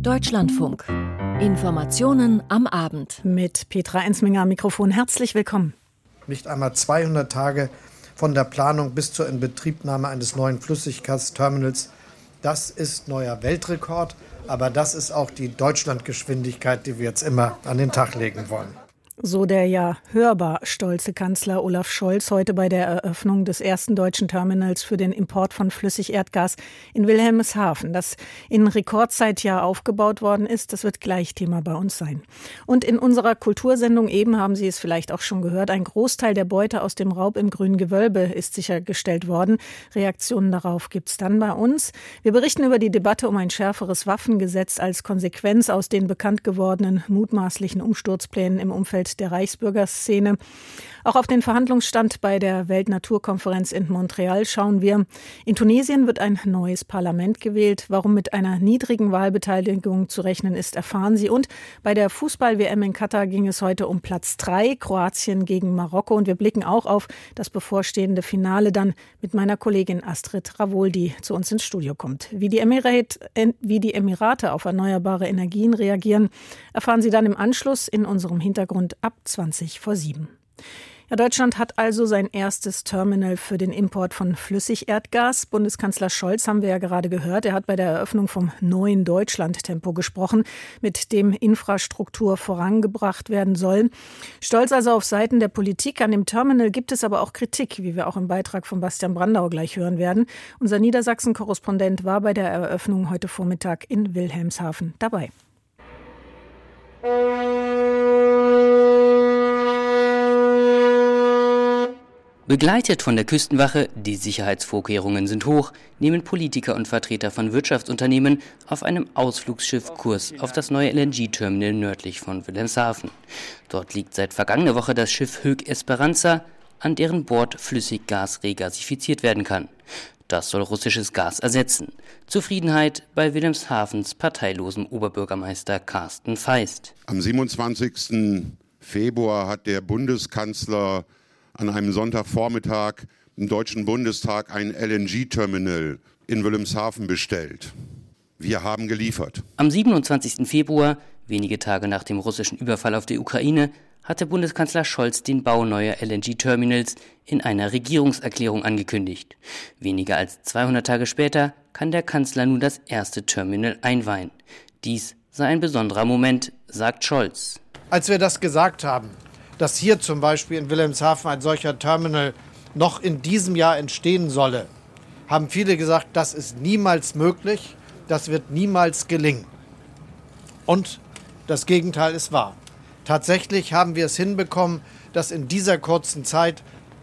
Deutschlandfunk. Informationen am Abend. Mit Petra Ensminger am Mikrofon. Herzlich willkommen. Nicht einmal 200 Tage von der Planung bis zur Inbetriebnahme eines neuen Flüssiggasterminals. Das ist neuer Weltrekord, aber das ist auch die Deutschlandgeschwindigkeit, die wir jetzt immer an den Tag legen wollen. So der ja hörbar stolze Kanzler Olaf Scholz heute bei der Eröffnung des ersten deutschen Terminals für den Import von Flüssigerdgas in Wilhelmshaven, das in Rekordzeit ja aufgebaut worden ist. Das wird gleich Thema bei uns sein. Und in unserer Kultursendung eben haben Sie es vielleicht auch schon gehört, ein Großteil der Beute aus dem Raub im grünen Gewölbe ist sichergestellt worden. Reaktionen darauf gibt es dann bei uns. Wir berichten über die Debatte um ein schärferes Waffengesetz als Konsequenz aus den bekannt gewordenen mutmaßlichen Umsturzplänen im Umfeld Umfeld der Reichsbürgerszene. Auch auf den Verhandlungsstand bei der Weltnaturkonferenz in Montreal schauen wir. In Tunesien wird ein neues Parlament gewählt. Warum mit einer niedrigen Wahlbeteiligung zu rechnen ist, erfahren Sie. Und bei der Fußball-WM in Katar ging es heute um Platz drei, Kroatien gegen Marokko. Und wir blicken auch auf das bevorstehende Finale dann mit meiner Kollegin Astrid Ravol, die zu uns ins Studio kommt. Wie die, Emirate, wie die Emirate auf erneuerbare Energien reagieren, erfahren Sie dann im Anschluss in unserem Hintergrund ab 20 vor 7. Ja, Deutschland hat also sein erstes Terminal für den Import von Flüssigerdgas. Bundeskanzler Scholz haben wir ja gerade gehört. Er hat bei der Eröffnung vom neuen Deutschland-Tempo gesprochen, mit dem Infrastruktur vorangebracht werden soll. Stolz also auf Seiten der Politik. An dem Terminal gibt es aber auch Kritik, wie wir auch im Beitrag von Bastian Brandau gleich hören werden. Unser Niedersachsen-Korrespondent war bei der Eröffnung heute Vormittag in Wilhelmshaven dabei. Begleitet von der Küstenwache, die Sicherheitsvorkehrungen sind hoch, nehmen Politiker und Vertreter von Wirtschaftsunternehmen auf einem Ausflugsschiff Kurs auf das neue LNG-Terminal nördlich von Wilhelmshaven. Dort liegt seit vergangener Woche das Schiff Höck Esperanza, an deren Bord Flüssiggas regasifiziert werden kann. Das soll russisches Gas ersetzen. Zufriedenheit bei Wilhelmshavens parteilosen Oberbürgermeister Carsten Feist. Am 27. Februar hat der Bundeskanzler an einem Sonntagvormittag im Deutschen Bundestag ein LNG-Terminal in Wilhelmshaven bestellt. Wir haben geliefert. Am 27. Februar, wenige Tage nach dem russischen Überfall auf die Ukraine, hatte Bundeskanzler Scholz den Bau neuer LNG-Terminals in einer Regierungserklärung angekündigt. Weniger als 200 Tage später kann der Kanzler nun das erste Terminal einweihen. Dies sei ein besonderer Moment, sagt Scholz. Als wir das gesagt haben, dass hier zum Beispiel in Wilhelmshaven ein solcher Terminal noch in diesem Jahr entstehen solle, haben viele gesagt, das ist niemals möglich, das wird niemals gelingen. Und das Gegenteil ist wahr. Tatsächlich haben wir es hinbekommen, dass in dieser kurzen Zeit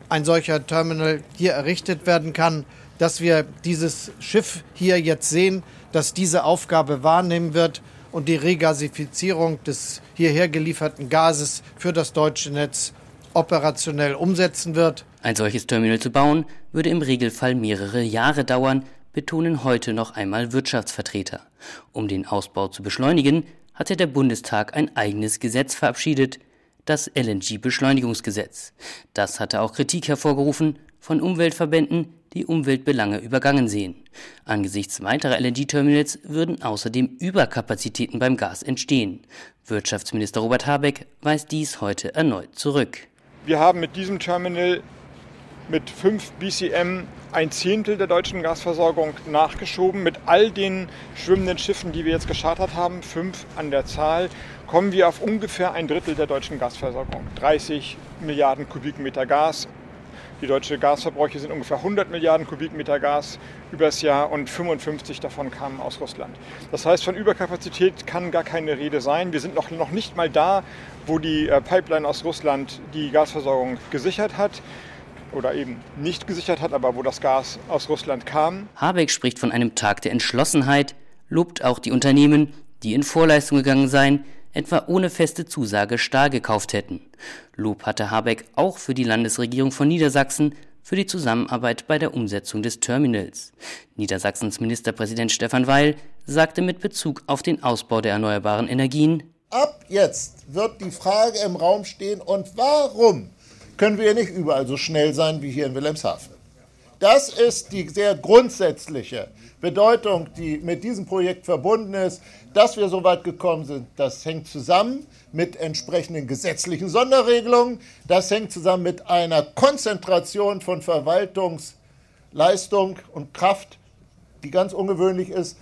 ein solcher Terminal hier errichtet werden kann, dass wir dieses Schiff hier jetzt sehen, das diese Aufgabe wahrnehmen wird und die Regasifizierung des hierher gelieferten Gases für das deutsche Netz operationell umsetzen wird. Ein solches Terminal zu bauen, würde im Regelfall mehrere Jahre dauern, betonen heute noch einmal Wirtschaftsvertreter. Um den Ausbau zu beschleunigen, hatte der Bundestag ein eigenes Gesetz verabschiedet, das LNG-Beschleunigungsgesetz. Das hatte auch Kritik hervorgerufen von Umweltverbänden, die Umweltbelange übergangen sehen. Angesichts weiterer LNG-Terminals würden außerdem Überkapazitäten beim Gas entstehen. Wirtschaftsminister Robert Habeck weist dies heute erneut zurück. Wir haben mit diesem Terminal mit 5 BCM ein Zehntel der deutschen Gasversorgung nachgeschoben. Mit all den schwimmenden Schiffen, die wir jetzt geschartert haben, fünf an der Zahl, kommen wir auf ungefähr ein Drittel der deutschen Gasversorgung. 30 Milliarden Kubikmeter Gas die deutschen Gasverbräuche sind ungefähr 100 Milliarden Kubikmeter Gas übers Jahr und 55 davon kamen aus Russland. Das heißt, von Überkapazität kann gar keine Rede sein. Wir sind noch, noch nicht mal da, wo die äh, Pipeline aus Russland die Gasversorgung gesichert hat oder eben nicht gesichert hat, aber wo das Gas aus Russland kam. Habeck spricht von einem Tag der Entschlossenheit, lobt auch die Unternehmen, die in Vorleistung gegangen seien, etwa ohne feste Zusage Stahl gekauft hätten. Lob hatte Habeck auch für die Landesregierung von Niedersachsen für die Zusammenarbeit bei der Umsetzung des Terminals. Niedersachsens Ministerpräsident Stefan Weil sagte mit Bezug auf den Ausbau der erneuerbaren Energien Ab jetzt wird die Frage im Raum stehen, und warum können wir nicht überall so schnell sein wie hier in Wilhelmshaven? Das ist die sehr grundsätzliche Bedeutung, die mit diesem Projekt verbunden ist. Dass wir so weit gekommen sind, das hängt zusammen mit entsprechenden gesetzlichen Sonderregelungen. Das hängt zusammen mit einer Konzentration von Verwaltungsleistung und Kraft, die ganz ungewöhnlich ist.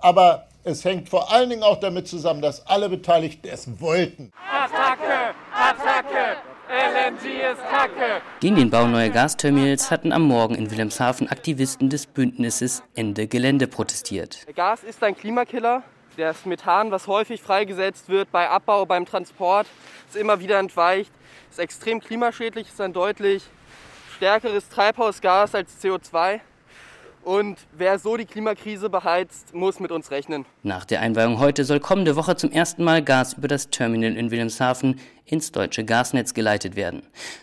Aber es hängt vor allen Dingen auch damit zusammen, dass alle Beteiligten es wollten. Attacke! Attacke! LNG ist Kacke! Gegen den Bau neuer Gasterminals hatten am Morgen in Wilhelmshaven Aktivisten des Bündnisses Ende Gelände protestiert. Gas ist ein Klimakiller. Das Methan, was häufig freigesetzt wird bei Abbau, beim Transport, ist immer wieder entweicht. Ist extrem klimaschädlich, ist ein deutlich stärkeres Treibhausgas als CO2. Und wer so die Klimakrise beheizt, muss mit uns rechnen. Nach der Einweihung heute soll kommende Woche zum ersten Mal Gas über das Terminal in Wilhelmshaven ins deutsche Gasnetz geleitet werden.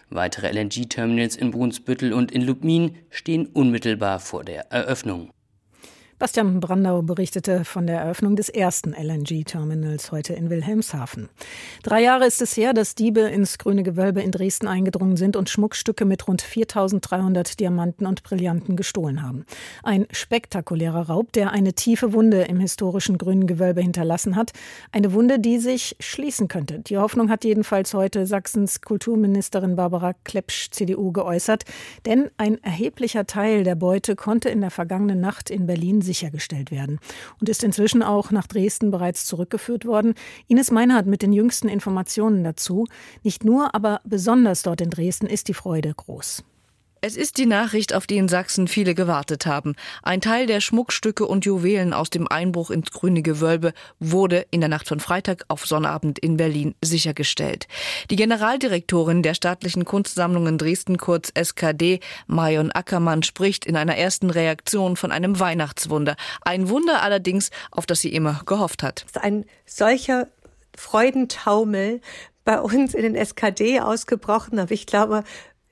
Weitere LNG-Terminals in Brunsbüttel und in Lubmin stehen unmittelbar vor der Eröffnung. Bastian Brandau berichtete von der Eröffnung des ersten LNG-Terminals heute in Wilhelmshaven. Drei Jahre ist es her, dass Diebe ins Grüne Gewölbe in Dresden eingedrungen sind und Schmuckstücke mit rund 4300 Diamanten und Brillanten gestohlen haben. Ein spektakulärer Raub, der eine tiefe Wunde im historischen Grünen Gewölbe hinterlassen hat. Eine Wunde, die sich schließen könnte. Die Hoffnung hat jedenfalls heute Sachsens Kulturministerin Barbara Klepsch, CDU, geäußert. Denn ein erheblicher Teil der Beute konnte in der vergangenen Nacht in Berlin sichergestellt werden und ist inzwischen auch nach Dresden bereits zurückgeführt worden. Ines Meinhardt mit den jüngsten Informationen dazu. Nicht nur, aber besonders dort in Dresden ist die Freude groß. Es ist die Nachricht, auf die in Sachsen viele gewartet haben. Ein Teil der Schmuckstücke und Juwelen aus dem Einbruch ins grüne Gewölbe wurde in der Nacht von Freitag auf Sonnabend in Berlin sichergestellt. Die Generaldirektorin der staatlichen Kunstsammlungen Dresden kurz SKD, Marion Ackermann, spricht in einer ersten Reaktion von einem Weihnachtswunder. Ein Wunder allerdings, auf das sie immer gehofft hat. Ein solcher Freudentaumel bei uns in den SKD ausgebrochen, aber ich glaube,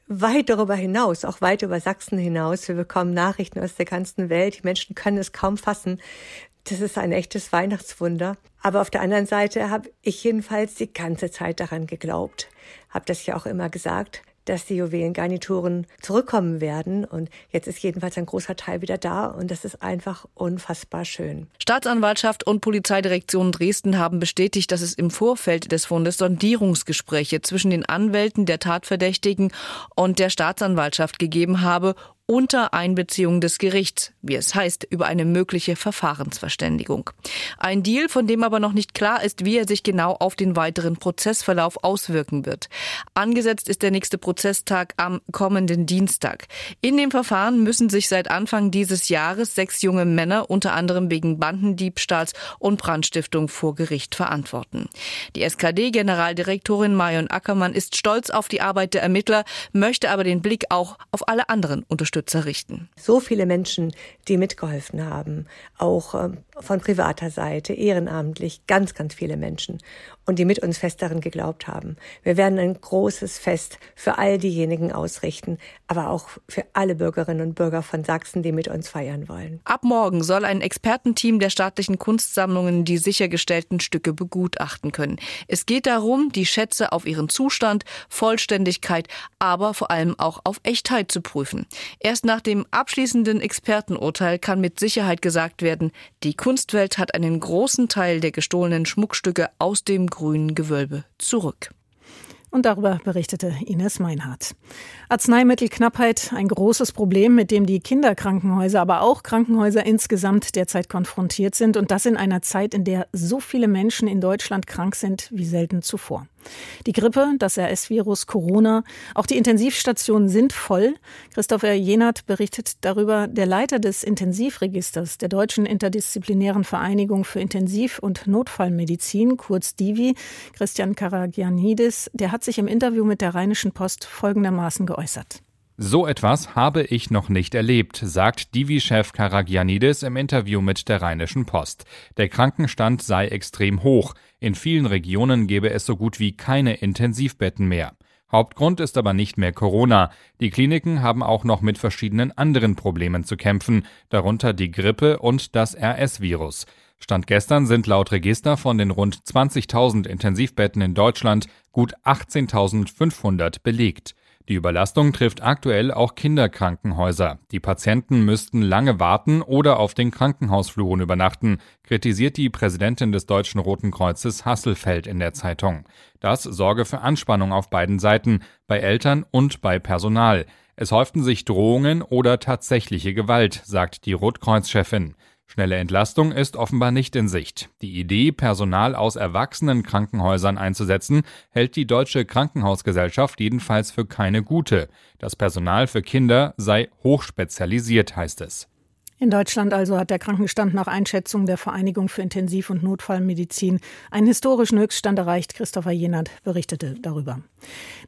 weit darüber hinaus, auch weit über Sachsen hinaus. Wir bekommen Nachrichten aus der ganzen Welt. Die Menschen können es kaum fassen. Das ist ein echtes Weihnachtswunder. Aber auf der anderen Seite habe ich jedenfalls die ganze Zeit daran geglaubt, habe das ja auch immer gesagt, dass die Juwelengarnituren zurückkommen werden. Und jetzt ist jedenfalls ein großer Teil wieder da und das ist einfach unfassbar schön. Staatsanwaltschaft und Polizeidirektion Dresden haben bestätigt, dass es im Vorfeld des Fundes Sondierungsgespräche zwischen den Anwälten der Tatverdächtigen und der Staatsanwaltschaft gegeben habe, unter Einbeziehung des Gerichts, wie es heißt, über eine mögliche Verfahrensverständigung. Ein Deal, von dem aber noch nicht klar ist, wie er sich genau auf den weiteren Prozessverlauf auswirken wird. Angesetzt ist der nächste Prozesstag am kommenden Dienstag. In dem Verfahren müssen sich seit Anfang dieses Jahres sechs junge Männer unter anderem wegen Bandendiebstahls und Brandstiftung vor Gericht verantworten. Die SKD-Generaldirektorin Marion Ackermann ist stolz auf die Arbeit der Ermittler, möchte aber den Blick auch auf alle anderen unterstützen. Unterstützer richten. So viele Menschen, die mitgeholfen haben, auch ähm, von privater Seite, ehrenamtlich, ganz, ganz viele Menschen und die mit uns fest darin geglaubt haben. Wir werden ein großes Fest für all diejenigen ausrichten, aber auch für alle Bürgerinnen und Bürger von Sachsen, die mit uns feiern wollen. Ab morgen soll ein Expertenteam der staatlichen Kunstsammlungen die sichergestellten Stücke begutachten können. Es geht darum, die Schätze auf ihren Zustand, Vollständigkeit, aber vor allem auch auf Echtheit zu prüfen. Erst nach dem abschließenden Expertenurteil kann mit Sicherheit gesagt werden, die Kunstwelt hat einen großen Teil der gestohlenen Schmuckstücke aus dem grünen Gewölbe zurück. Und darüber berichtete Ines Meinhardt. Arzneimittelknappheit, ein großes Problem, mit dem die Kinderkrankenhäuser, aber auch Krankenhäuser insgesamt derzeit konfrontiert sind. Und das in einer Zeit, in der so viele Menschen in Deutschland krank sind wie selten zuvor. Die Grippe, das RS-Virus, Corona, auch die Intensivstationen sind voll. Christopher Jenert berichtet darüber. Der Leiter des Intensivregisters der Deutschen Interdisziplinären Vereinigung für Intensiv- und Notfallmedizin, kurz DIVI, Christian Karagianidis, der hat sich im Interview mit der Rheinischen Post folgendermaßen geäußert. So etwas habe ich noch nicht erlebt, sagt Divi-Chef Karagianidis im Interview mit der Rheinischen Post. Der Krankenstand sei extrem hoch. In vielen Regionen gäbe es so gut wie keine Intensivbetten mehr. Hauptgrund ist aber nicht mehr Corona. Die Kliniken haben auch noch mit verschiedenen anderen Problemen zu kämpfen, darunter die Grippe und das RS-Virus. Stand gestern sind laut Register von den rund 20.000 Intensivbetten in Deutschland gut 18.500 belegt. Die Überlastung trifft aktuell auch Kinderkrankenhäuser. Die Patienten müssten lange warten oder auf den Krankenhausfluren übernachten, kritisiert die Präsidentin des Deutschen Roten Kreuzes Hasselfeld in der Zeitung. Das sorge für Anspannung auf beiden Seiten, bei Eltern und bei Personal. Es häuften sich Drohungen oder tatsächliche Gewalt, sagt die Rotkreuz-Chefin. Schnelle Entlastung ist offenbar nicht in Sicht. Die Idee, Personal aus erwachsenen Krankenhäusern einzusetzen, hält die Deutsche Krankenhausgesellschaft jedenfalls für keine gute. Das Personal für Kinder sei hochspezialisiert, heißt es. In Deutschland also hat der Krankenstand nach Einschätzung der Vereinigung für Intensiv- und Notfallmedizin einen historischen Höchststand erreicht. Christopher Jenert berichtete darüber.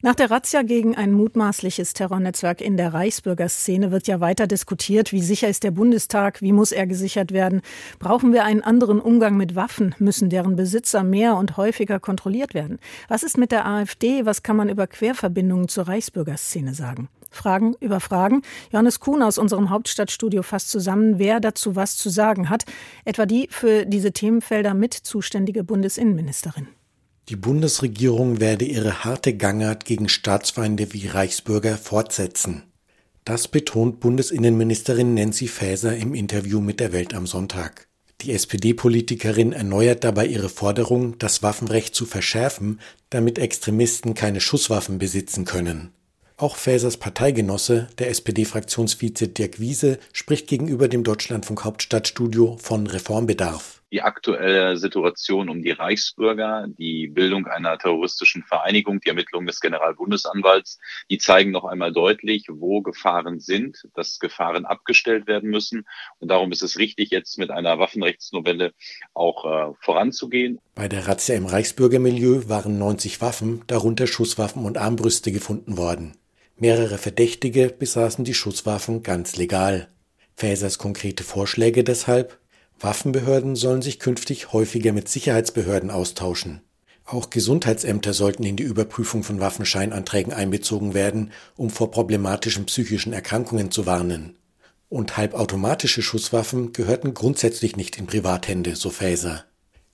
Nach der Razzia gegen ein mutmaßliches Terrornetzwerk in der Reichsbürgerszene wird ja weiter diskutiert, wie sicher ist der Bundestag, wie muss er gesichert werden, brauchen wir einen anderen Umgang mit Waffen, müssen deren Besitzer mehr und häufiger kontrolliert werden. Was ist mit der AfD, was kann man über Querverbindungen zur Reichsbürgerszene sagen? Fragen über Fragen. Johannes Kuhn aus unserem Hauptstadtstudio fasst zusammen, wer dazu was zu sagen hat, etwa die für diese Themenfelder mit zuständige Bundesinnenministerin. Die Bundesregierung werde ihre harte Gangart gegen Staatsfeinde wie Reichsbürger fortsetzen. Das betont Bundesinnenministerin Nancy Faeser im Interview mit der Welt am Sonntag. Die SPD-Politikerin erneuert dabei ihre Forderung, das Waffenrecht zu verschärfen, damit Extremisten keine Schusswaffen besitzen können. Auch Faesers Parteigenosse, der SPD-Fraktionsvize Dirk Wiese, spricht gegenüber dem Deutschlandfunk Hauptstadtstudio von Reformbedarf. Die aktuelle Situation um die Reichsbürger, die Bildung einer terroristischen Vereinigung, die Ermittlungen des Generalbundesanwalts, die zeigen noch einmal deutlich, wo Gefahren sind, dass Gefahren abgestellt werden müssen. Und darum ist es richtig, jetzt mit einer Waffenrechtsnovelle auch äh, voranzugehen. Bei der Razzia im Reichsbürgermilieu waren 90 Waffen, darunter Schusswaffen und Armbrüste gefunden worden. Mehrere Verdächtige besaßen die Schusswaffen ganz legal. Fäsers konkrete Vorschläge deshalb, Waffenbehörden sollen sich künftig häufiger mit Sicherheitsbehörden austauschen. Auch Gesundheitsämter sollten in die Überprüfung von Waffenscheinanträgen einbezogen werden, um vor problematischen psychischen Erkrankungen zu warnen. Und halbautomatische Schusswaffen gehörten grundsätzlich nicht in Privathände, so Faeser.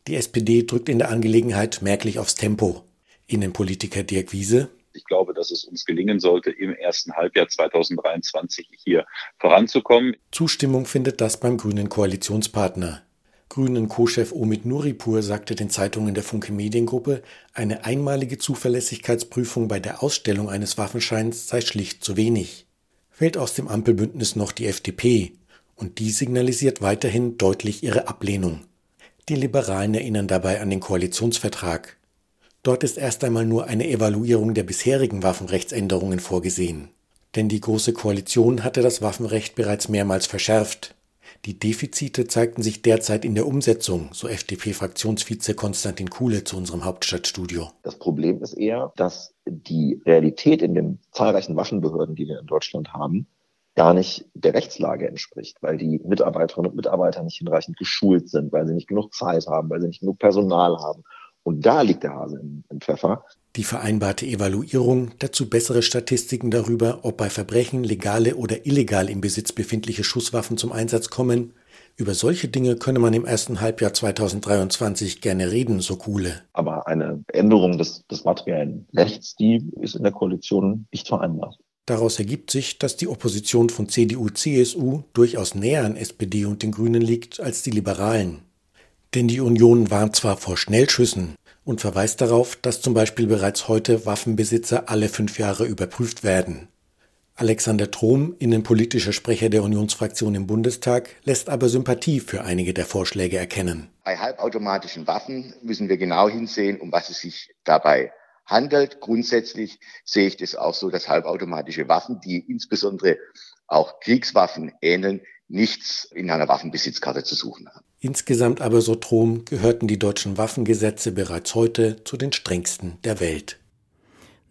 Die SPD drückt in der Angelegenheit merklich aufs Tempo. Innenpolitiker Dirk Wiese ich glaube, dass es uns gelingen sollte, im ersten Halbjahr 2023 hier voranzukommen. Zustimmung findet das beim grünen Koalitionspartner. Grünen Co-Chef Omid Nuripur sagte den Zeitungen der Funke Mediengruppe, eine einmalige Zuverlässigkeitsprüfung bei der Ausstellung eines Waffenscheins sei schlicht zu wenig. Fällt aus dem Ampelbündnis noch die FDP, und die signalisiert weiterhin deutlich ihre Ablehnung. Die Liberalen erinnern dabei an den Koalitionsvertrag. Dort ist erst einmal nur eine Evaluierung der bisherigen Waffenrechtsänderungen vorgesehen. Denn die Große Koalition hatte das Waffenrecht bereits mehrmals verschärft. Die Defizite zeigten sich derzeit in der Umsetzung, so FDP-Fraktionsvize Konstantin Kuhle zu unserem Hauptstadtstudio. Das Problem ist eher, dass die Realität in den zahlreichen Waffenbehörden, die wir in Deutschland haben, gar nicht der Rechtslage entspricht, weil die Mitarbeiterinnen und Mitarbeiter nicht hinreichend geschult sind, weil sie nicht genug Zeit haben, weil sie nicht genug Personal haben und da liegt der Hase im, im Pfeffer. Die vereinbarte Evaluierung, dazu bessere Statistiken darüber, ob bei Verbrechen legale oder illegal im Besitz befindliche Schusswaffen zum Einsatz kommen. Über solche Dinge könne man im ersten Halbjahr 2023 gerne reden, so Kuhle. Aber eine Änderung des, des materiellen Rechts, die ist in der Koalition nicht vereinbart. Daraus ergibt sich, dass die Opposition von CDU, CSU durchaus näher an SPD und den Grünen liegt als die Liberalen. Denn die Union warnt zwar vor Schnellschüssen und verweist darauf, dass zum Beispiel bereits heute Waffenbesitzer alle fünf Jahre überprüft werden. Alexander Trom, innenpolitischer Sprecher der Unionsfraktion im Bundestag, lässt aber Sympathie für einige der Vorschläge erkennen. Bei halbautomatischen Waffen müssen wir genau hinsehen, um was es sich dabei handelt. Grundsätzlich sehe ich das auch so, dass halbautomatische Waffen, die insbesondere auch Kriegswaffen ähneln, nichts in einer Waffenbesitzkarte zu suchen haben. Insgesamt aber, so Trom, gehörten die deutschen Waffengesetze bereits heute zu den strengsten der Welt.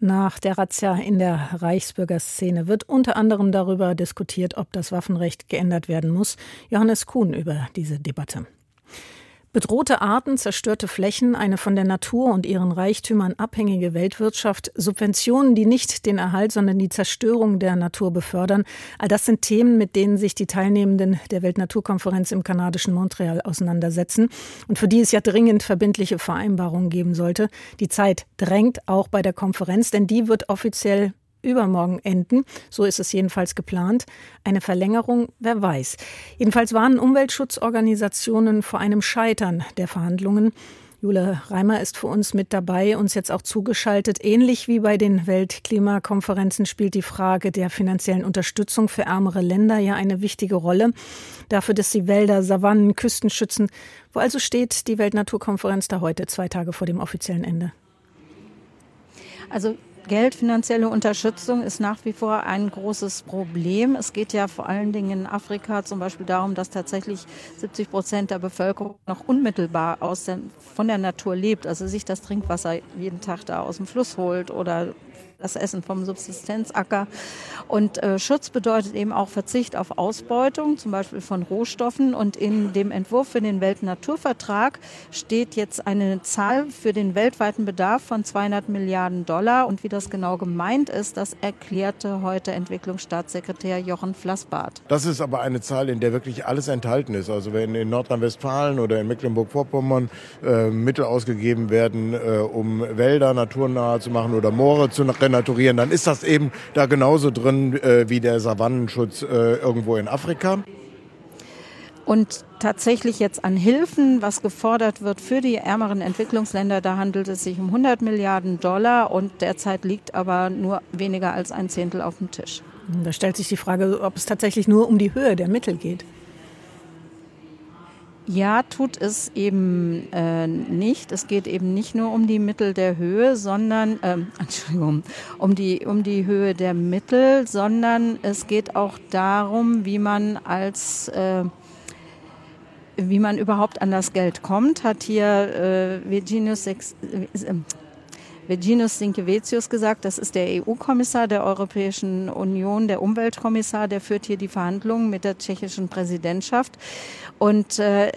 Nach der Razzia in der Reichsbürgerszene wird unter anderem darüber diskutiert, ob das Waffenrecht geändert werden muss. Johannes Kuhn über diese Debatte. Bedrohte Arten, zerstörte Flächen, eine von der Natur und ihren Reichtümern abhängige Weltwirtschaft, Subventionen, die nicht den Erhalt, sondern die Zerstörung der Natur befördern. All das sind Themen, mit denen sich die Teilnehmenden der Weltnaturkonferenz im kanadischen Montreal auseinandersetzen und für die es ja dringend verbindliche Vereinbarungen geben sollte. Die Zeit drängt auch bei der Konferenz, denn die wird offiziell übermorgen enden. So ist es jedenfalls geplant. Eine Verlängerung, wer weiß. Jedenfalls warnen Umweltschutzorganisationen vor einem Scheitern der Verhandlungen. Jule Reimer ist für uns mit dabei, uns jetzt auch zugeschaltet. Ähnlich wie bei den Weltklimakonferenzen spielt die Frage der finanziellen Unterstützung für ärmere Länder ja eine wichtige Rolle. Dafür, dass sie Wälder, Savannen, Küsten schützen. Wo also steht die Weltnaturkonferenz da heute, zwei Tage vor dem offiziellen Ende? Also Geld, finanzielle Unterstützung ist nach wie vor ein großes Problem. Es geht ja vor allen Dingen in Afrika zum Beispiel darum, dass tatsächlich 70 Prozent der Bevölkerung noch unmittelbar aus der, von der Natur lebt, also sich das Trinkwasser jeden Tag da aus dem Fluss holt oder das Essen vom Subsistenzacker. Und äh, Schutz bedeutet eben auch Verzicht auf Ausbeutung, zum Beispiel von Rohstoffen. Und in dem Entwurf für den Weltnaturvertrag steht jetzt eine Zahl für den weltweiten Bedarf von 200 Milliarden Dollar. Und wie das genau gemeint ist, das erklärte heute Entwicklungsstaatssekretär Jochen Flassbart. Das ist aber eine Zahl, in der wirklich alles enthalten ist. Also wenn in Nordrhein-Westfalen oder in Mecklenburg-Vorpommern äh, Mittel ausgegeben werden, äh, um Wälder naturnahe zu machen oder Moore zu renaturieren, dann ist das eben da genauso drin äh, wie der Savannenschutz äh, irgendwo in Afrika. Und tatsächlich jetzt an Hilfen, was gefordert wird für die ärmeren Entwicklungsländer, da handelt es sich um 100 Milliarden Dollar und derzeit liegt aber nur weniger als ein Zehntel auf dem Tisch. Da stellt sich die Frage, ob es tatsächlich nur um die Höhe der Mittel geht. Ja, tut es eben äh, nicht. Es geht eben nicht nur um die Mittel der Höhe, sondern äh, Entschuldigung, um die um die Höhe der Mittel, sondern es geht auch darum, wie man als äh, wie man überhaupt an das Geld kommt, hat hier äh, Virginius Sex, äh, Virginus Sinkevicius gesagt, das ist der EU-Kommissar der Europäischen Union, der Umweltkommissar, der führt hier die Verhandlungen mit der tschechischen Präsidentschaft. Und äh,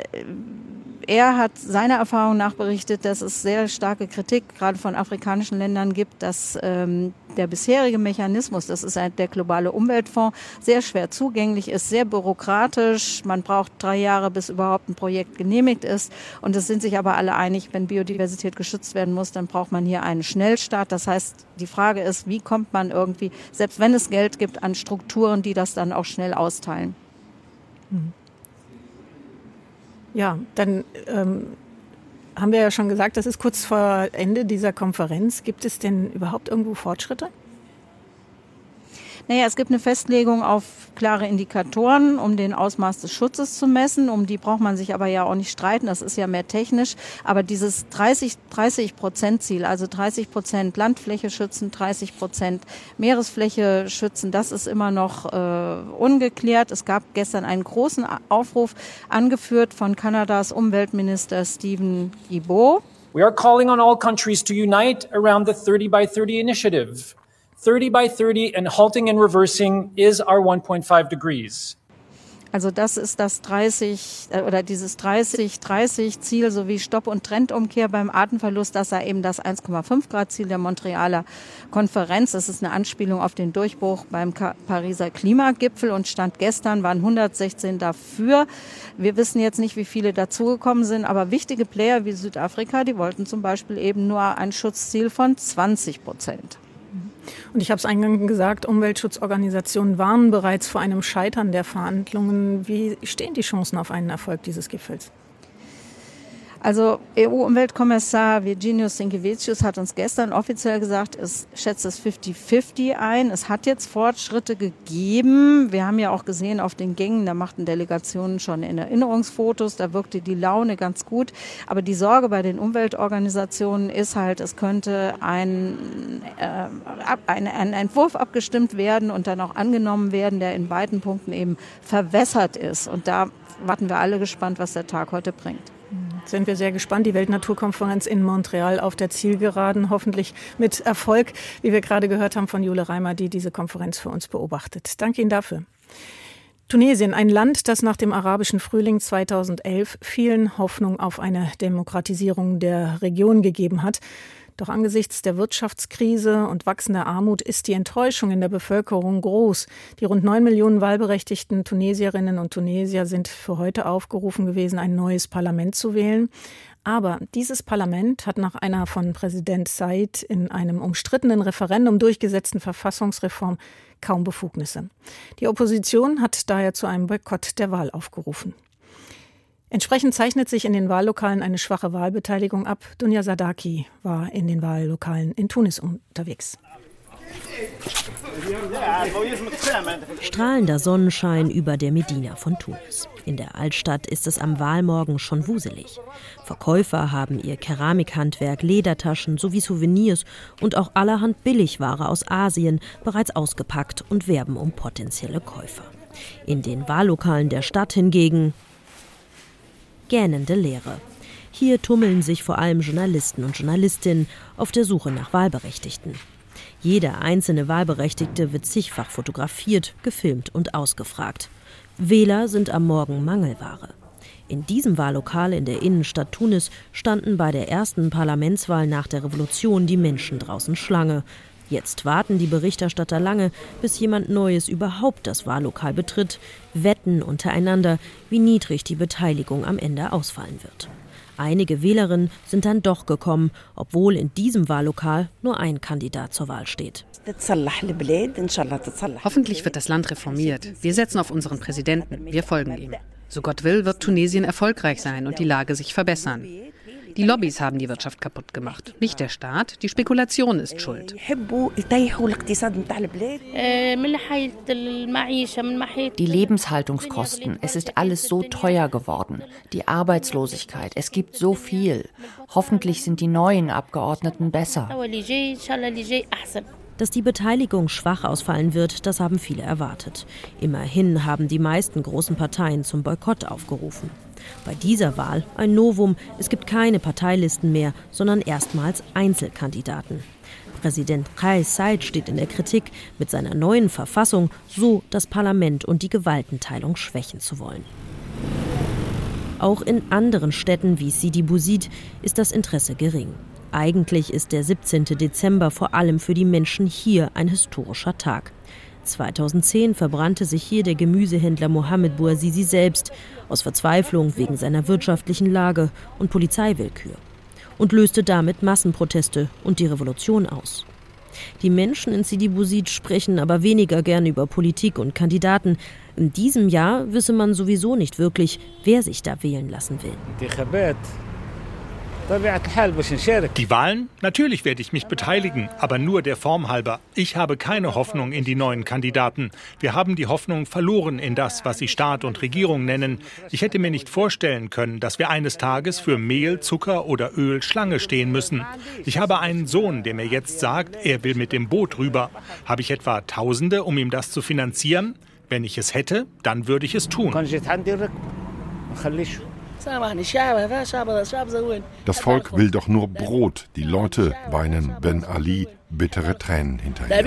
er hat seiner Erfahrung nach berichtet, dass es sehr starke Kritik gerade von afrikanischen Ländern gibt, dass ähm, der bisherige Mechanismus, das ist der globale Umweltfonds, sehr schwer zugänglich ist, sehr bürokratisch. Man braucht drei Jahre, bis überhaupt ein Projekt genehmigt ist. Und es sind sich aber alle einig, wenn Biodiversität geschützt werden muss, dann braucht man hier einen Schnellstart. Das heißt, die Frage ist, wie kommt man irgendwie, selbst wenn es Geld gibt, an Strukturen, die das dann auch schnell austeilen. Ja, dann ähm, haben wir ja schon gesagt, das ist kurz vor Ende dieser Konferenz. Gibt es denn überhaupt irgendwo Fortschritte? Naja, es gibt eine Festlegung auf klare Indikatoren, um den Ausmaß des Schutzes zu messen. Um die braucht man sich aber ja auch nicht streiten. Das ist ja mehr technisch. Aber dieses 30, 30 Prozent Ziel, also 30 Prozent Landfläche schützen, 30 Prozent Meeresfläche schützen, das ist immer noch äh, ungeklärt. Es gab gestern einen großen Aufruf, angeführt von Kanadas Umweltminister Stephen Guilbeault. We are calling on all countries to unite around the 30 by 30 initiative. 30 by 30 and halting and reversing is our 1.5 degrees. Also das ist das 30 äh, oder dieses 30-30 Ziel sowie Stopp- und Trendumkehr beim Artenverlust. Das sei eben das 1,5 Grad Ziel der Montrealer Konferenz. Das ist eine Anspielung auf den Durchbruch beim Pariser Klimagipfel und Stand gestern waren 116 dafür. Wir wissen jetzt nicht, wie viele dazugekommen sind, aber wichtige Player wie Südafrika, die wollten zum Beispiel eben nur ein Schutzziel von 20 Prozent. Und ich habe es eingangs gesagt, Umweltschutzorganisationen warnen bereits vor einem Scheitern der Verhandlungen. Wie stehen die Chancen auf einen Erfolg dieses Gipfels? Also EU-Umweltkommissar Virginius Sinkevicius hat uns gestern offiziell gesagt, es schätzt es 50-50 ein. Es hat jetzt Fortschritte gegeben. Wir haben ja auch gesehen auf den Gängen, da machten Delegationen schon in Erinnerungsfotos, da wirkte die Laune ganz gut. Aber die Sorge bei den Umweltorganisationen ist halt, es könnte ein, äh, ein, ein Entwurf abgestimmt werden und dann auch angenommen werden, der in beiden Punkten eben verwässert ist. Und da warten wir alle gespannt, was der Tag heute bringt sind wir sehr gespannt. Die Weltnaturkonferenz in Montreal auf der Zielgeraden, hoffentlich mit Erfolg, wie wir gerade gehört haben von Jule Reimer, die diese Konferenz für uns beobachtet. Danke Ihnen dafür. Tunesien, ein Land, das nach dem arabischen Frühling 2011 vielen Hoffnung auf eine Demokratisierung der Region gegeben hat. Doch angesichts der Wirtschaftskrise und wachsender Armut ist die Enttäuschung in der Bevölkerung groß. Die rund neun Millionen wahlberechtigten Tunesierinnen und Tunesier sind für heute aufgerufen gewesen, ein neues Parlament zu wählen. Aber dieses Parlament hat nach einer von Präsident Said in einem umstrittenen Referendum durchgesetzten Verfassungsreform kaum Befugnisse. Die Opposition hat daher zu einem Boykott der Wahl aufgerufen. Entsprechend zeichnet sich in den Wahllokalen eine schwache Wahlbeteiligung ab. Dunja Sadaki war in den Wahllokalen in Tunis unterwegs. Strahlender Sonnenschein über der Medina von Tunis. In der Altstadt ist es am Wahlmorgen schon wuselig. Verkäufer haben ihr Keramikhandwerk, Ledertaschen sowie Souvenirs und auch allerhand Billigware aus Asien bereits ausgepackt und werben um potenzielle Käufer. In den Wahllokalen der Stadt hingegen gähnende Leere. Hier tummeln sich vor allem Journalisten und Journalistinnen auf der Suche nach Wahlberechtigten. Jeder einzelne Wahlberechtigte wird zigfach fotografiert, gefilmt und ausgefragt. Wähler sind am Morgen Mangelware. In diesem Wahllokal in der Innenstadt Tunis standen bei der ersten Parlamentswahl nach der Revolution die Menschen draußen Schlange. Jetzt warten die Berichterstatter lange, bis jemand Neues überhaupt das Wahllokal betritt, wetten untereinander, wie niedrig die Beteiligung am Ende ausfallen wird. Einige Wählerinnen sind dann doch gekommen, obwohl in diesem Wahllokal nur ein Kandidat zur Wahl steht. Hoffentlich wird das Land reformiert. Wir setzen auf unseren Präsidenten. Wir folgen ihm. So Gott will, wird Tunesien erfolgreich sein und die Lage sich verbessern. Die Lobbys haben die Wirtschaft kaputt gemacht, nicht der Staat. Die Spekulation ist schuld. Die Lebenshaltungskosten, es ist alles so teuer geworden. Die Arbeitslosigkeit, es gibt so viel. Hoffentlich sind die neuen Abgeordneten besser. Dass die Beteiligung schwach ausfallen wird, das haben viele erwartet. Immerhin haben die meisten großen Parteien zum Boykott aufgerufen. Bei dieser Wahl ein Novum, es gibt keine Parteilisten mehr, sondern erstmals Einzelkandidaten. Präsident Kais Said steht in der Kritik, mit seiner neuen Verfassung so das Parlament und die Gewaltenteilung schwächen zu wollen. Auch in anderen Städten wie Sidi Bouzid ist das Interesse gering. Eigentlich ist der 17. Dezember vor allem für die Menschen hier ein historischer Tag. 2010 verbrannte sich hier der Gemüsehändler Mohamed Bouazizi selbst aus Verzweiflung wegen seiner wirtschaftlichen Lage und Polizeiwillkür und löste damit Massenproteste und die Revolution aus. Die Menschen in Sidi Bouzid sprechen aber weniger gern über Politik und Kandidaten. In diesem Jahr wisse man sowieso nicht wirklich, wer sich da wählen lassen will. Die Wahlen? Natürlich werde ich mich beteiligen, aber nur der Form halber. Ich habe keine Hoffnung in die neuen Kandidaten. Wir haben die Hoffnung verloren in das, was sie Staat und Regierung nennen. Ich hätte mir nicht vorstellen können, dass wir eines Tages für Mehl, Zucker oder Öl Schlange stehen müssen. Ich habe einen Sohn, der mir jetzt sagt, er will mit dem Boot rüber. Habe ich etwa Tausende, um ihm das zu finanzieren? Wenn ich es hätte, dann würde ich es tun. Das Volk will doch nur Brot. Die Leute weinen Ben Ali bittere Tränen hinterher.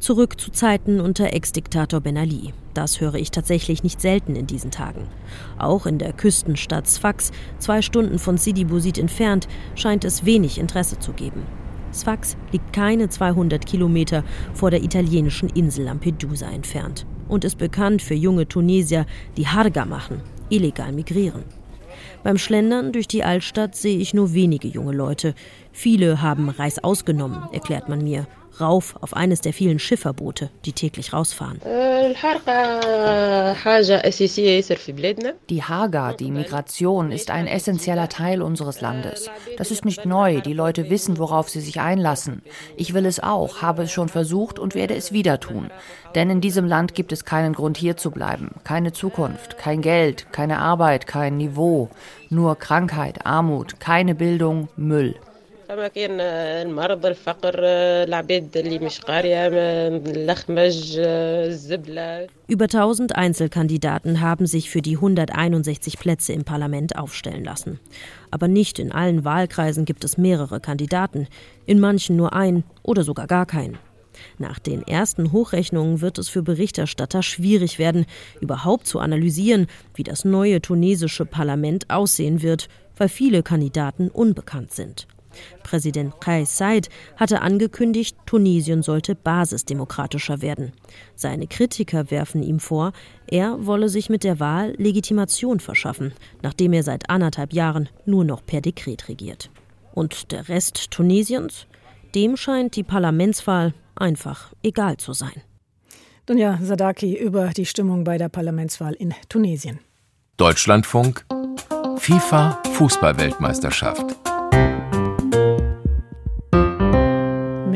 Zurück zu Zeiten unter Ex-Diktator Ben Ali. Das höre ich tatsächlich nicht selten in diesen Tagen. Auch in der Küstenstadt Sfax, zwei Stunden von Sidi Bouzid entfernt, scheint es wenig Interesse zu geben. Sfax liegt keine 200 Kilometer vor der italienischen Insel Lampedusa entfernt und ist bekannt für junge Tunesier, die Harga machen, illegal migrieren. Beim Schlendern durch die Altstadt sehe ich nur wenige junge Leute. Viele haben Reis ausgenommen, erklärt man mir, rauf auf eines der vielen Schifferboote, die täglich rausfahren. Die Haga, die Migration, ist ein essentieller Teil unseres Landes. Das ist nicht neu. Die Leute wissen, worauf sie sich einlassen. Ich will es auch, habe es schon versucht und werde es wieder tun. Denn in diesem Land gibt es keinen Grund, hier zu bleiben. Keine Zukunft, kein Geld, keine Arbeit, kein Niveau. Nur Krankheit, Armut, keine Bildung, Müll. فما كاين المرض الفقر العباد اللي مش قاريه اللخمج الزبله Über 1000 Einzelkandidaten haben sich für die 161 Plätze im Parlament aufstellen lassen. Aber nicht in allen Wahlkreisen gibt es mehrere Kandidaten, in manchen nur ein oder sogar gar keinen. Nach den ersten Hochrechnungen wird es für Berichterstatter schwierig werden, überhaupt zu analysieren, wie das neue tunesische Parlament aussehen wird, weil viele Kandidaten unbekannt sind. Präsident Kais Said hatte angekündigt, Tunesien sollte basisdemokratischer werden. Seine Kritiker werfen ihm vor, er wolle sich mit der Wahl Legitimation verschaffen, nachdem er seit anderthalb Jahren nur noch per Dekret regiert. Und der Rest Tunesiens? Dem scheint die Parlamentswahl einfach egal zu sein. Dunja Sadaki über die Stimmung bei der Parlamentswahl in Tunesien. Deutschlandfunk FIFA Fußballweltmeisterschaft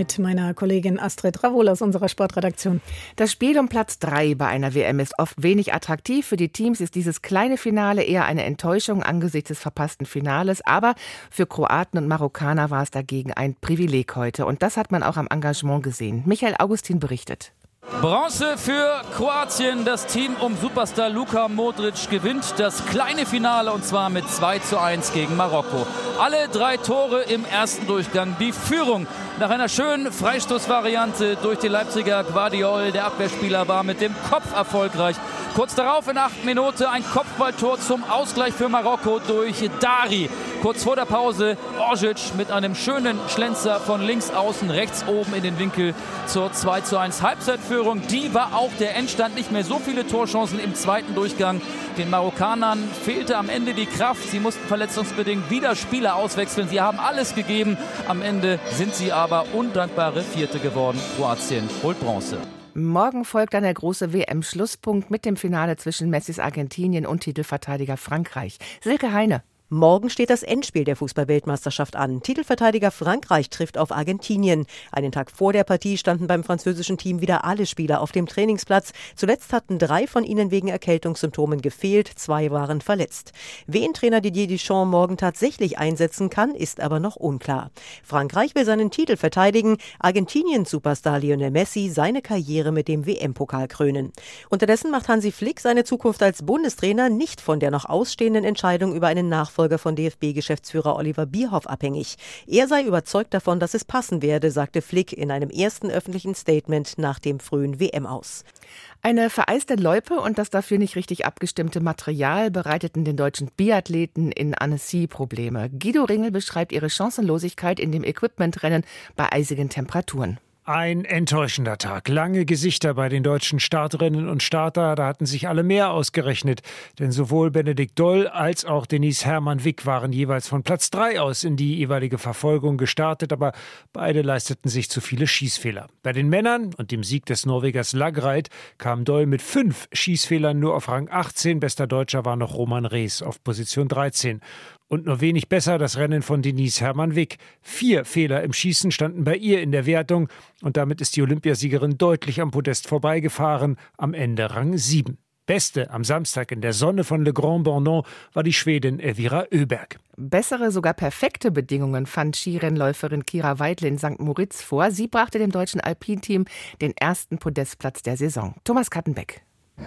mit meiner Kollegin Astrid Ravol aus unserer Sportredaktion. Das Spiel um Platz 3 bei einer WM ist oft wenig attraktiv. Für die Teams ist dieses kleine Finale eher eine Enttäuschung angesichts des verpassten Finales. Aber für Kroaten und Marokkaner war es dagegen ein Privileg heute. Und das hat man auch am Engagement gesehen. Michael Augustin berichtet. Bronze für Kroatien. Das Team um Superstar Luka Modric gewinnt das kleine Finale und zwar mit 2 zu 1 gegen Marokko. Alle drei Tore im ersten Durchgang. Die Führung nach einer schönen Freistoßvariante durch die Leipziger Guardiol. Der Abwehrspieler war mit dem Kopf erfolgreich. Kurz darauf in acht Minuten ein Kopfballtor zum Ausgleich für Marokko durch Dari. Kurz vor der Pause Orzic mit einem schönen Schlenzer von links außen, rechts oben in den Winkel zur 2 zu 1 Halbzeitführung. Die war auch der Endstand. Nicht mehr so viele Torchancen im zweiten Durchgang. Den Marokkanern fehlte am Ende die Kraft. Sie mussten verletzungsbedingt wieder Spieler auswechseln. Sie haben alles gegeben. Am Ende sind sie aber undankbare Vierte geworden. Kroatien holt Bronze. Morgen folgt dann der große WM-Schlusspunkt mit dem Finale zwischen Messis Argentinien und Titelverteidiger Frankreich. Silke Heine. Morgen steht das Endspiel der Fußballweltmeisterschaft an. Titelverteidiger Frankreich trifft auf Argentinien. Einen Tag vor der Partie standen beim französischen Team wieder alle Spieler auf dem Trainingsplatz. Zuletzt hatten drei von ihnen wegen Erkältungssymptomen gefehlt, zwei waren verletzt. Wen Trainer Didier Deschamps morgen tatsächlich einsetzen kann, ist aber noch unklar. Frankreich will seinen Titel verteidigen, Argentiniens Superstar Lionel Messi seine Karriere mit dem WM-Pokal krönen. Unterdessen macht Hansi Flick seine Zukunft als Bundestrainer nicht von der noch ausstehenden Entscheidung über einen Nachfolger Nachfolger von DFB-Geschäftsführer Oliver Bierhoff abhängig. Er sei überzeugt davon, dass es passen werde, sagte Flick in einem ersten öffentlichen Statement nach dem frühen WM aus. Eine vereiste Loipe und das dafür nicht richtig abgestimmte Material bereiteten den deutschen Biathleten in Annecy Probleme. Guido Ringel beschreibt ihre Chancenlosigkeit in dem Equipmentrennen bei eisigen Temperaturen. Ein enttäuschender Tag. Lange Gesichter bei den deutschen Starterinnen und Starter. Da hatten sich alle mehr ausgerechnet. Denn sowohl Benedikt Doll als auch Denise Hermann-Wick waren jeweils von Platz 3 aus in die jeweilige Verfolgung gestartet. Aber beide leisteten sich zu viele Schießfehler. Bei den Männern und dem Sieg des Norwegers Lagreit kam Doll mit fünf Schießfehlern nur auf Rang 18. Bester Deutscher war noch Roman Rees auf Position 13. Und nur wenig besser das Rennen von Denise Hermann Wick. Vier Fehler im Schießen standen bei ihr in der Wertung und damit ist die Olympiasiegerin deutlich am Podest vorbeigefahren, am Ende Rang 7. Beste am Samstag in der Sonne von Le Grand Bornon war die Schwedin Elvira Öberg. Bessere, sogar perfekte Bedingungen fand Skirennläuferin Kira Weidle in St. Moritz vor. Sie brachte dem deutschen Alpinteam den ersten Podestplatz der Saison. Thomas Kattenbeck.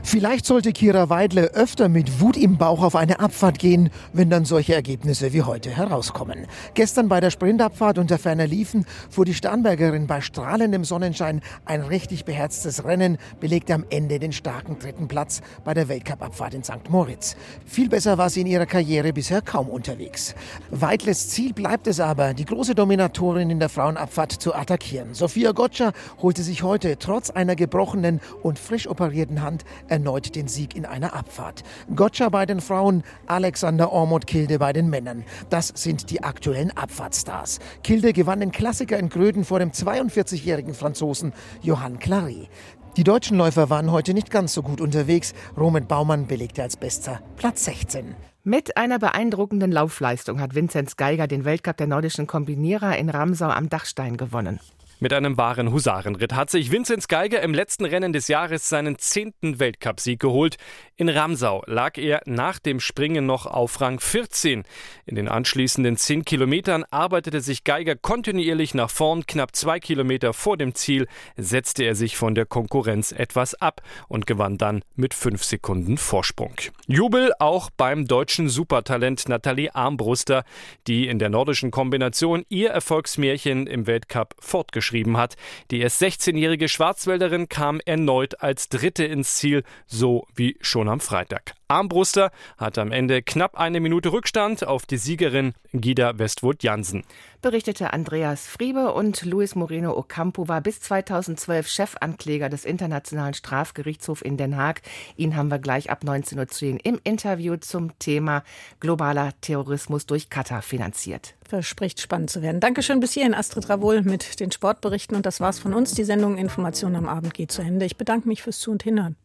Vielleicht sollte Kira Weidle öfter mit Wut im Bauch auf eine Abfahrt gehen, wenn dann solche Ergebnisse wie heute herauskommen. Gestern bei der Sprintabfahrt unter ferner Liefen fuhr die Starnbergerin bei strahlendem Sonnenschein ein richtig beherztes Rennen, belegte am Ende den starken dritten Platz bei der Weltcupabfahrt in St. Moritz. Viel besser war sie in ihrer Karriere bisher kaum unterwegs. Weidles Ziel bleibt es aber, die große Dominatorin in der Frauenabfahrt zu attackieren. Sophia Gotcha holte sich heute trotz einer gebrochenen und frisch operierten Hand erneut den Sieg in einer Abfahrt. Gotcha bei den Frauen, Alexander Ormond Kilde bei den Männern. Das sind die aktuellen Abfahrtstars. Kilde gewann den Klassiker in Gröden vor dem 42-jährigen Franzosen Johann Clary. Die deutschen Läufer waren heute nicht ganz so gut unterwegs. Roman Baumann belegte als bester Platz 16. Mit einer beeindruckenden Laufleistung hat Vinzenz Geiger den Weltcup der nordischen Kombinierer in Ramsau am Dachstein gewonnen. Mit einem wahren Husarenritt hat sich Vinzenz Geiger im letzten Rennen des Jahres seinen zehnten Weltcupsieg geholt. In Ramsau lag er nach dem Springen noch auf Rang 14. In den anschließenden zehn Kilometern arbeitete sich Geiger kontinuierlich nach vorn. Knapp zwei Kilometer vor dem Ziel setzte er sich von der Konkurrenz etwas ab und gewann dann mit fünf Sekunden Vorsprung. Jubel auch beim deutschen Supertalent Nathalie Armbruster, die in der nordischen Kombination ihr Erfolgsmärchen im Weltcup fortgeschrieben geschrieben hat. Die erst 16-jährige Schwarzwälderin kam erneut als Dritte ins Ziel, so wie schon schon am Freitag. Armbruster hat am Ende knapp eine Minute Rückstand auf die Siegerin Gida Westwood Jansen. Berichtete Andreas Friebe und Luis Moreno Ocampo war bis 2012 Chefankläger des Internationalen Strafgerichtshofs in Den Haag. Ihn haben wir gleich ab 19.10 Uhr im Interview zum Thema globaler Terrorismus durch Katar finanziert. Verspricht spannend zu werden. Dankeschön bis hierhin, Astrid Ravol mit den Sportberichten. Und das war's von uns. Die Sendung Information am Abend geht zu Ende. Ich bedanke mich fürs Zu- und Hinhören.